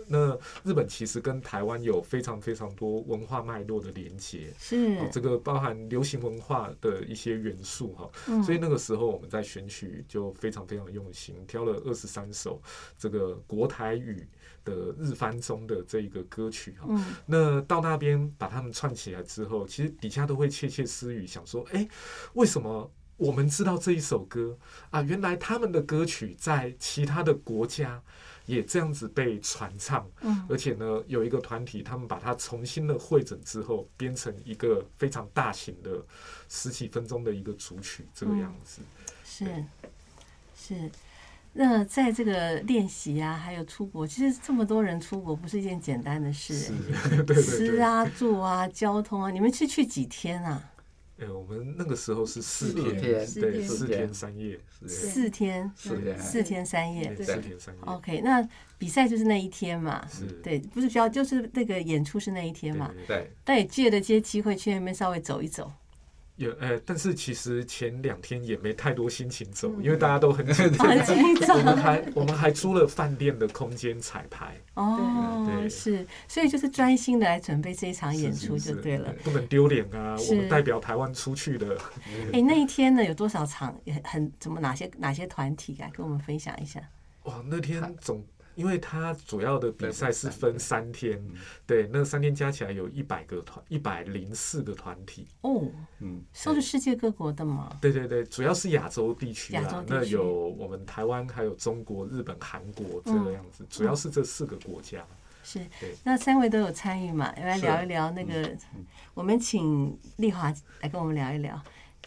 那日本其实跟台湾有非常非常多文化脉络的连接，是这个包含流行文化的一些元素哈，所以那个时候我们在选曲就非常非常用心，挑了二十三首这个国台语的日翻中的这一个歌曲哈，那到那边把它们串起来之后，其实底下都会窃窃私语，想说，哎，为什么我们知道这一首歌啊？原来他们的歌曲在其他的国家。也这样子被传唱，嗯，而且呢，有一个团体，他们把它重新的汇整之后，编成一个非常大型的十几分钟的一个主曲，这个样子。是是，那在这个练习啊，还有出国，其实这么多人出国不是一件简单的事，(laughs) 吃啊、住啊、交通啊，你们是去几天啊？哎，我们那个时候是四天，对，四天三夜，四天，四天三夜，四天三夜。OK，那比赛就是那一天嘛，对，不是比较，就是那个演出是那一天嘛，对。但也借着这些机会去那边稍微走一走。有呃，但是其实前两天也没太多心情走，因为大家都很紧张。(laughs) 我们还我们还租了饭店的空间彩排。哦，是，所以就是专心的来准备这一场演出就对了，不能丢脸啊！我们代表台湾出去的。哎，那一天呢有多少场？很怎么哪些哪些团体啊跟我们分享一下？哇，那天总。因为它主要的比赛是分三天，对，那三天加起来有一百个团，一百零四个团体。哦，嗯，都是世界各国的嘛。对对对，主要是亚洲地区啊，那有我们台湾，还有中国、日本、韩国这个样子，主要是这四个国家。是，那三位都有参与嘛？来聊一聊那个，我们请丽华来跟我们聊一聊，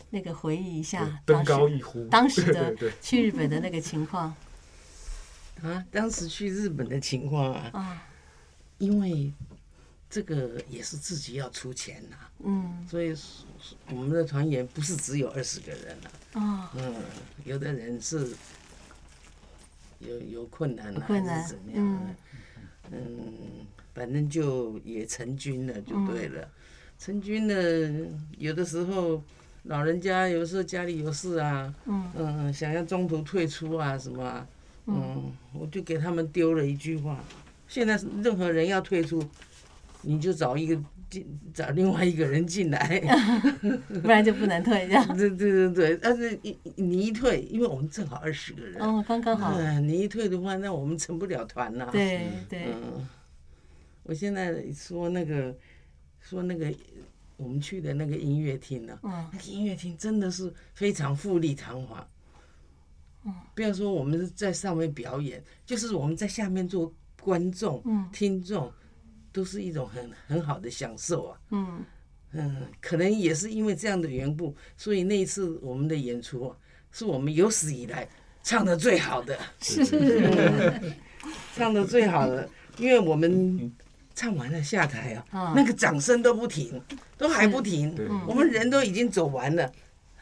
那个回忆一下登高一呼当时的 (laughs) 去日本的那个情况。啊，当时去日本的情况啊，因为这个也是自己要出钱呐，嗯，所以我们的团员不是只有二十个人了，啊，嗯，有的人是有有困难啊，还是怎么样？嗯，反正就也成军了，就对了。成军了，有的时候老人家有时候家里有事啊，嗯嗯，想要中途退出啊什么。嗯，我就给他们丢了一句话：现在任何人要退出，你就找一个进，找另外一个人进来，(laughs) 不然就不能退。这样。对对对对，但是你你一退，因为我们正好二十个人，哦，刚刚好。你一退的话，那我们成不了团了。对对。嗯，我现在说那个，说那个我们去的那个音乐厅呢，那个音乐厅真的是非常富丽堂皇。不要说我们是在上面表演，就是我们在下面做观众、听众，都是一种很很好的享受啊。嗯嗯，可能也是因为这样的缘故，所以那一次我们的演出啊，是我们有史以来唱的最好的，是 (laughs) 唱的最好的，因为我们唱完了下台啊，那个掌声都不停，都还不停，我们人都已经走完了。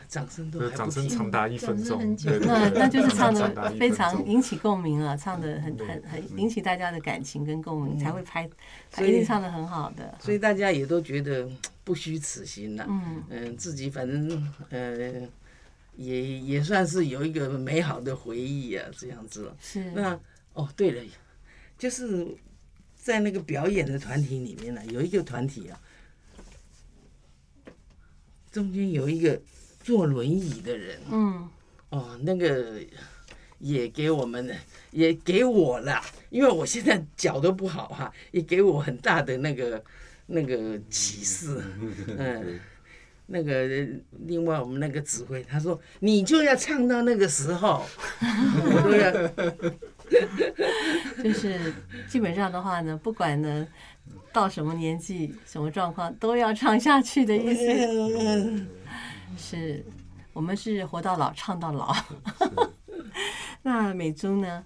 掌声都掌声长达一分钟，那那就是唱的非常引起共鸣了，唱的很很很引起大家的感情跟共鸣，才会拍，一定唱的很好的。所以大家也都觉得 (tsk) 不虚此行了。嗯嗯，自己反正呃也也算是有一个美好的回忆啊，这样子。是。那哦，对了，就是在那个表演的团体里面呢，有一个团体啊，中间有一个。坐轮椅的人，嗯，哦，那个也给我们，也给我了，因为我现在脚都不好哈，也给我很大的那个那个启示，嗯，那个另外我们那个指挥他说，你就要唱到那个时候，我都要，(laughs) 就是基本上的话呢，不管呢到什么年纪、什么状况，都要唱下去的意思。(laughs) 是我们是活到老唱到老，(laughs) 那美珠呢？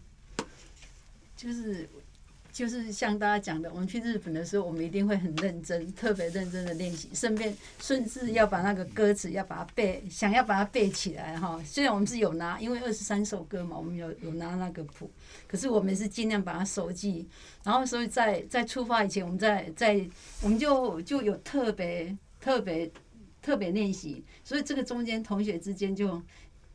就是就是像大家讲的，我们去日本的时候，我们一定会很认真，特别认真的练习，顺便顺至要把那个歌词要把它背，想要把它背起来哈。虽然我们是有拿，因为二十三首歌嘛，我们有有拿那个谱，可是我们是尽量把它熟记。然后所以在在出发以前，我们在在我们就就有特别特别特别练习，所以这个中间同学之间就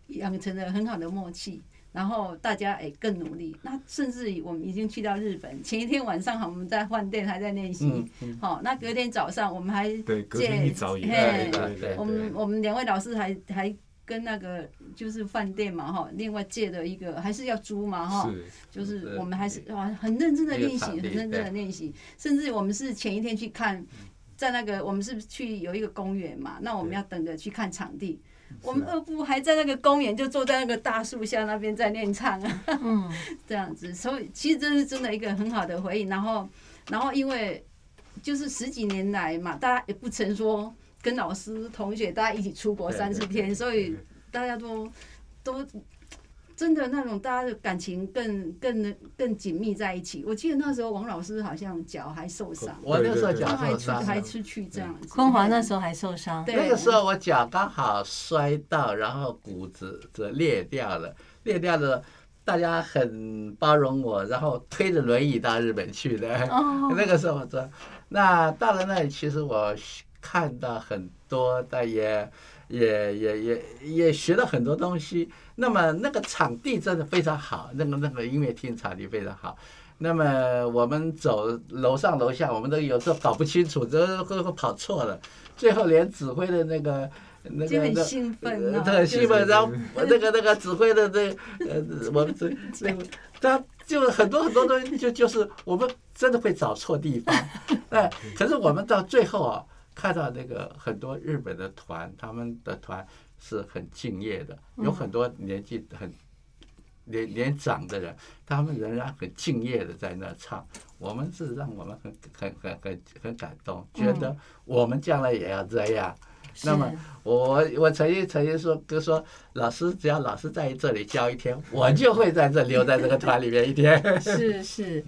养成了很好的默契。然后大家哎更努力，那甚至于我们已经去到日本，前一天晚上哈我们在饭店还在练习，嗯嗯，好，那隔天早上我们还对，隔天一早也嘿来，对对对。我们我们两位老师还还跟那个就是饭店嘛哈，另外借的一个还是要租嘛哈，就是我们还是哇很认真的练习，很认真的对。练习，甚至我们是前一天去看，在那个我们是去有一个公园嘛，那我们要等着去看场地。我们二部还在那个公园，就坐在那个大树下那边在练唱啊，嗯，(laughs) 这样子，所以其实这是真的一个很好的回忆。然后，然后因为就是十几年来嘛，大家也不曾说跟老师、同学大家一起出国三四天，所以大家都都真的那种大家的感情更更更紧密在一起。我记得那时候王老师好像脚还受伤，我那时候脚受伤了，出还出去这样子。昆华那时候还受伤，对那个时候我脚刚好摔到，然后骨子这裂掉了，裂掉了。大家很包容我，然后推着轮椅到日本去的。哦那个时候我说，那到了那里，其实我看到很多，但也也也也也学了很多东西。那么那个场地真的非常好，那个那个音乐厅场地非常好。那么我们走楼上楼下，我们都有时候搞不清楚，这会会跑错了，最后连指挥的那个。那就很个兴奋很兴奋，然后 (laughs) 那个那个指挥的这呃，我们这那个他就很多很多东西，就就是我们真的会找错地方，(laughs) 哎，可是我们到最后啊，看到那个很多日本的团，他们的团是很敬业的，有很多年纪很年年长的人，他们仍然很敬业的在那唱，我们是让我们很很很很很感动，觉得我们将来也要这样。那么我我曾经曾经说哥说老师，只要老师在这里教一天，我就会在这留在这个团里面一天。是 (laughs) 是，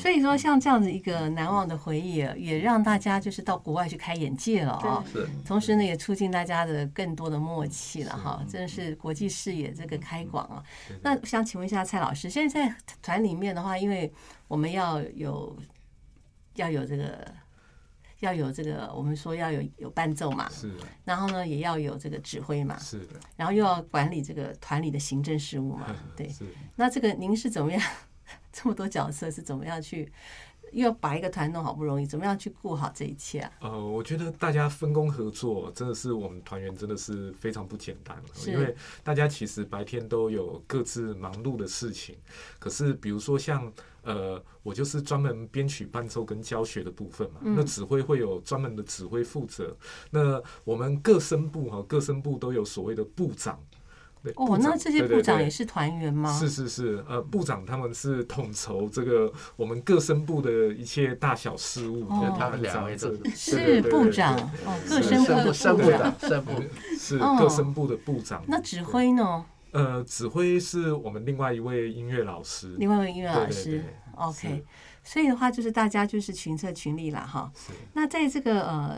所以说像这样子一个难忘的回忆，啊也让大家就是到国外去开眼界了啊、是。同时呢，也促进大家的更多的默契了哈，真的是国际视野这个开广啊。那我想请问一下蔡老师，现在在团里面的话，因为我们要有要有这个要有这个，我们说要有有伴奏嘛，是。然后呢也要有这个指挥嘛，是。的，然后又要管理这个团里的行政事务嘛，(laughs) 对。是。那这个您是怎么样？这么多角色是怎么样去？又要把一个团弄好不容易，怎么样去顾好这一切啊？呃，我觉得大家分工合作，真的是我们团员真的是非常不简单，因为大家其实白天都有各自忙碌的事情，可是比如说像呃，我就是专门编曲伴奏跟教学的部分嘛，嗯那指挥会有专门的指挥负责，那我们各声部哈，各声部都有所谓的部长。对哦，那这些部长也是团员吗？是是是，呃，部长他们是统筹这个我们各声部的一切大小事务，哦对他们两位这是部长哦，各是声部的声部部长。声部是哦各声部的部长。那指挥呢？呃，指挥是我们另外一位音乐老师。另外一位音乐老对对师对，OK。所以的话，就是大家就是群策群力了，哈。那在这个呃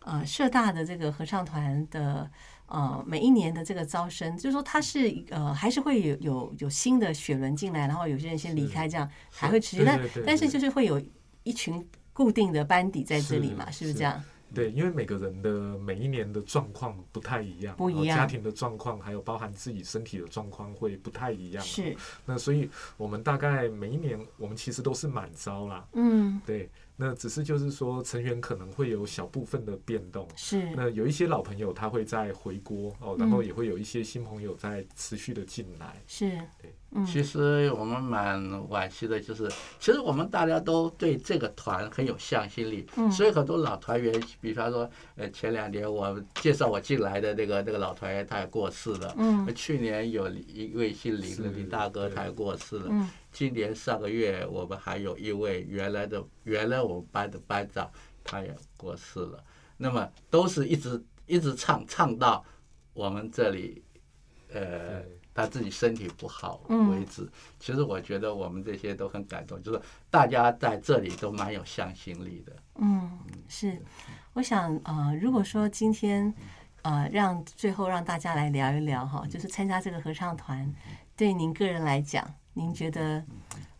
呃社大的这个合唱团的呃每一年的这个招生，就是说它是呃还是会有有有新的血轮进来，然后有些人先离开，这样还会持续。但但是就是会有一群固定的班底在这里嘛，是是不是这样？对，因为每个人的每一年的状况不太一样，不一样家庭的状况还有包含自己身体的状况会不太一样。是，那所以我们大概每一年我们其实都是满招啦。嗯，对，那只是就是说成员可能会有小部分的变动。是，那有一些老朋友他会再回国哦，然后也会有一些新朋友在持续的进来。是，嗯，其实我们蛮惋惜的，就是其实我们大家都对这个团很有向心力，嗯所以很多老团员，比方说，呃，前两年我介绍我进来的那个那个老团员，他也过世了。嗯去年有一位姓林的林大哥，他也过世了。嗯今年上个月我们还有一位原来的原来我们班的班长，他也过世了。那么都是一直一直唱唱到我们这里，呃，他自己身体不好嗯为止。其实我觉得我们这些都很感动，就是大家在这里都蛮有向心力的。嗯，是，我想呃，如果说今天呃，让最后让大家来聊一聊哈，就是参加这个合唱团，对您个人来讲，您觉得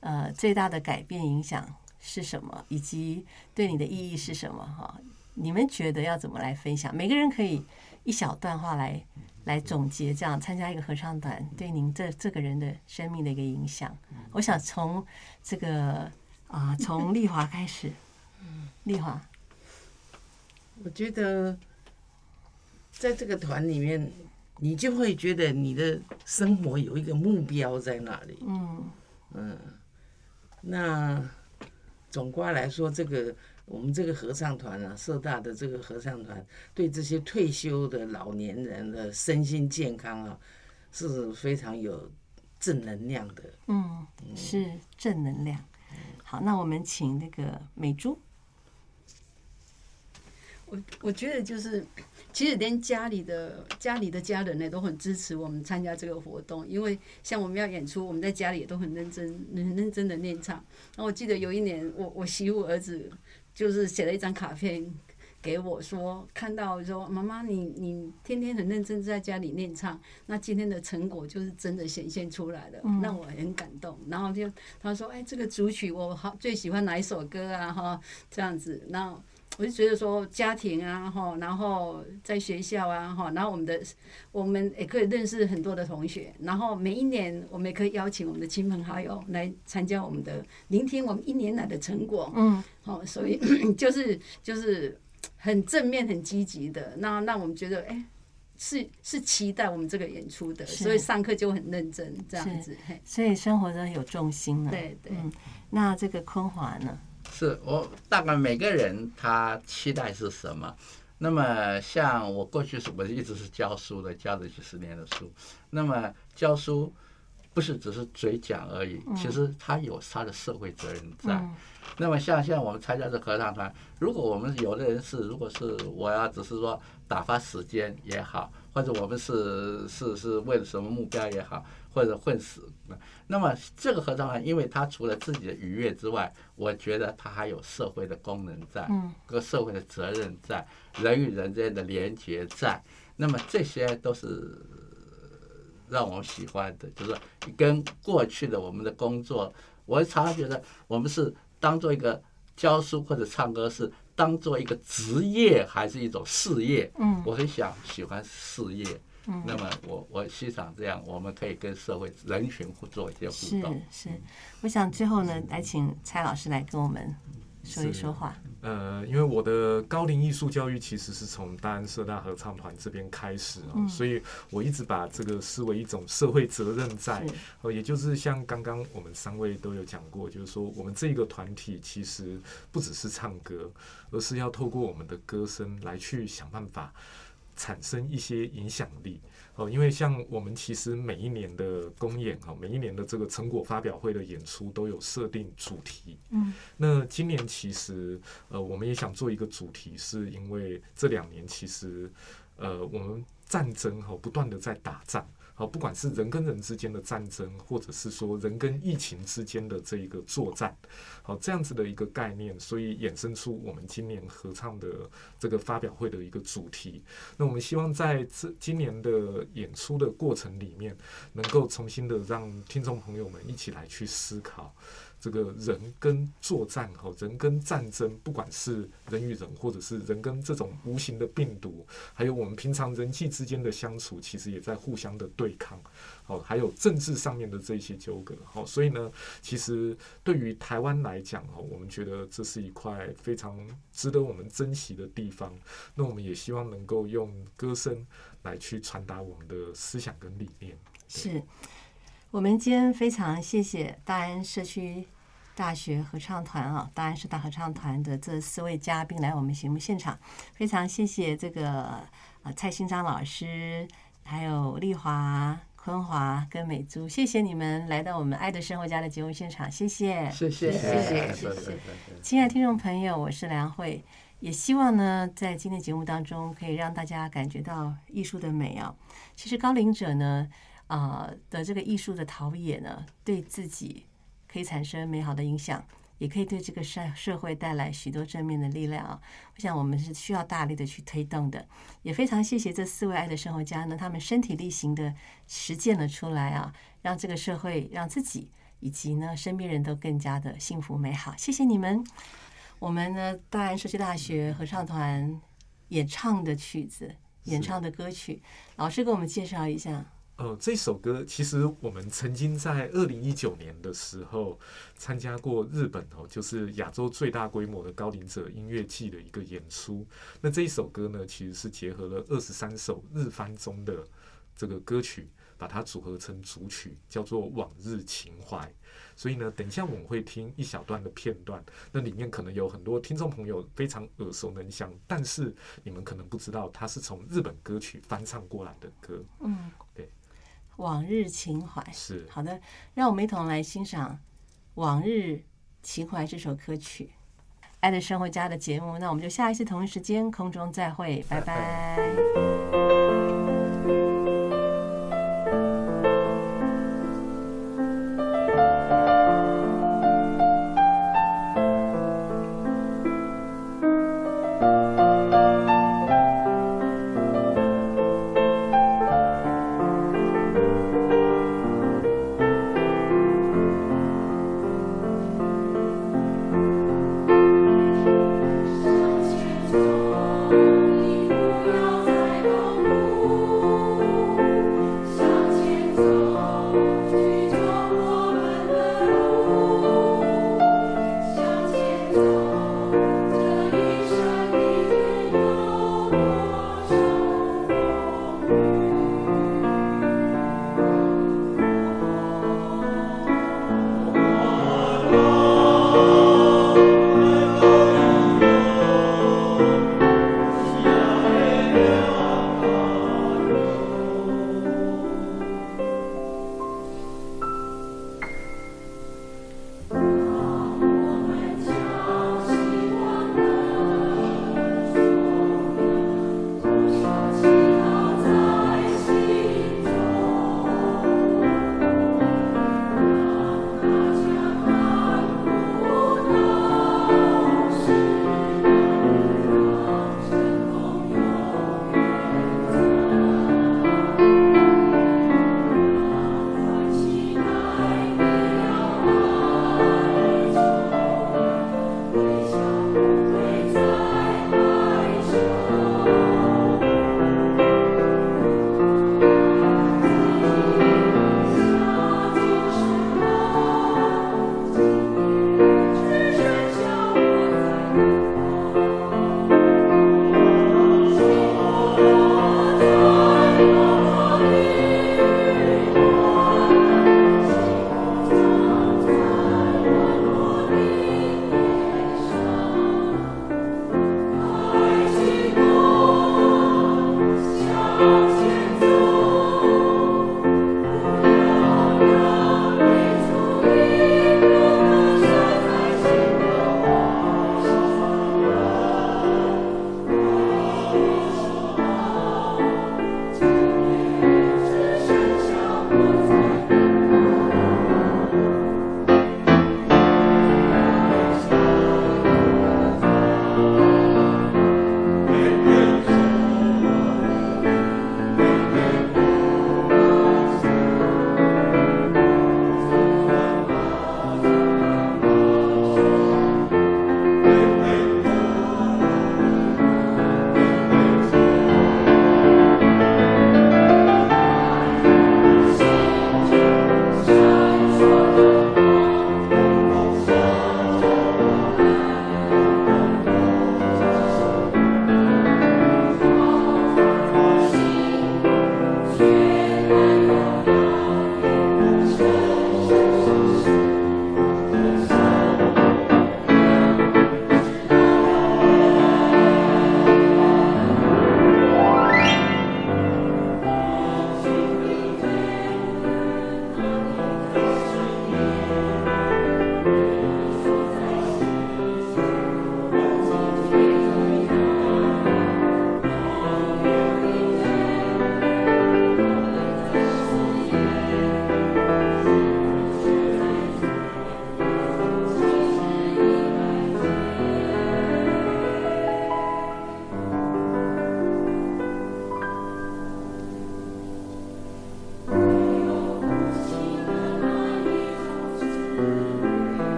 呃最大的改变影响是什么，以及对你的意义是什么哈？你们觉得要怎么来分享？每个人可以一小段话来来总结，这样参加一个合唱团对您这这个人的生命的一个影响。我想从这个啊、从丽华开始，(laughs) 丽华。我觉得在这个团里面，你就会觉得你的生活有一个目标在那里。嗯那总括来说，这个我们这个合唱团啊，社大的这个合唱团，对这些退休的老年人的身心健康啊，是非常有正能量的。嗯，是正能量。好，那我们请那个美珠。我我觉得就是，其实连家里的家里的家人呢都很支持我们参加这个活动，因为像我们要演出，我们在家里也都很认真、很认真的练唱。那我记得有一年，我我媳妇儿子就是写了一张卡片给我说，看到说妈妈你你天天很认真在家里练唱，那今天的成果就是真的显现出来了，让我很感动。然后就他说，哎，这个主曲我好最喜欢哪一首歌啊？哈，这样子，那。我就觉得说家庭啊，哈，然后在学校啊，哈，然后我们的我们也可以认识很多的同学，然后每一年我们也可以邀请我们的亲朋好友来参加我们的，聆听我们一年来的成果，嗯，好，所以 (coughs) 就是就是很正面、很积极的，那让我们觉得哎。是是期待我们这个演出的，所以上课就很认真这样子。嘿，所以生活中有重心了。对对嗯，那这个昆华呢？是我大概每个人他期待是什么？那么像我过去是我一直是教书的，教了几十年的书。那么教书不是只是嘴讲而已，其实他有他的社会责任在。嗯那么像像我们参加这合唱团，如果我们有的人是，如果是我要只是说打发时间也好，或者我们是是是为了什么目标也好，或者混死，那么这个合唱团，因为它除了自己的愉悦之外，我觉得它还有社会的功能在，嗯个社会的责任在，人与人之间的连结在，那么这些都是让我喜欢的，就是跟过去的我们的工作，我常常觉得我们是当做一个教书或者唱歌是当做一个职业还是一种事业？嗯我很想喜欢事业。嗯。那么我我欣赏这样，我们可以跟社会人群互做一些互动。是是，我想最后呢，来请蔡老师来跟我们说一说话。呃，因为我的高龄艺术教育其实是从大安社大合唱团这边开始啊、嗯。所以我一直把这个视为一种社会责任在是，哦，也就是像刚刚我们三位都有讲过，就是说我们这个团体其实不只是唱歌，而是要透过我们的歌声来去想办法产生一些影响力。哦，因为像我们其实每一年的公演哈，每一年的这个成果发表会的演出都有设定主题。嗯，那今年其实呃，我们也想做一个主题，是因为这两年其实呃，我们战争哈不断的在打仗。好，不管是人跟人之间的战争，或者是说人跟疫情之间的这一个作战，好这样子的一个概念，所以衍生出我们今年合唱的这个发表会的一个主题。那我们希望在这今年的演出的过程里面，能够重新的让听众朋友们一起来去思考。这个人跟作战哈，人跟战争，不管是人与人，或者是人跟这种无形的病毒，还有我们平常人际之间的相处，其实也在互相的对抗。好，还有政治上面的这些纠葛。好，所以呢，其实对于台湾来讲哈，我们觉得这是一块非常值得我们珍惜的地方。那我们也希望能够用歌声来去传达我们的思想跟理念。是我们今天非常谢谢大安社区大学合唱团啊，大安社大合唱团的这四位嘉宾来我们节目现场，非常谢谢这个呃蔡新章老师，还有丽华、坤华跟美珠，谢谢你们来到我们爱的生活家的节目现场，谢谢。谢谢，谢谢对谢谢亲爱的听众朋友，我是梁慧，也希望呢，在今天节目当中可以让大家感觉到艺术的美啊。其实高龄者呢，啊的这个艺术的陶冶呢，对自己可以产生美好的影响，也可以对这个社社会带来许多正面的力量啊！我想我们是需要大力的去推动的，也非常谢谢这四位爱的生活家呢，他们身体力行的实践了出来啊，让这个社会、让自己以及呢身边人都更加的幸福美好。谢谢你们！我们呢，大安社区大学合唱团演唱的曲子、演唱的歌曲，老师给我们介绍一下。呃，这首歌其实我们曾经在二零一九年的时候参加过日本哦，就是亚洲最大规模的高龄者音乐季的一个演出。那这一首歌呢，其实是结合了二十三首日翻中的这个歌曲，把它组合成主曲，叫做《往日情怀》。所以呢，等一下我们会听一小段的片段，那里面可能有很多听众朋友非常耳熟能详，但是你们可能不知道，它是从日本歌曲翻唱过来的歌。嗯，往日情怀是好的，让我们一同来欣赏《往日情怀》这首歌曲，《爱的生活家》的节目。那我们就下一次同一时间空中再会，拜拜。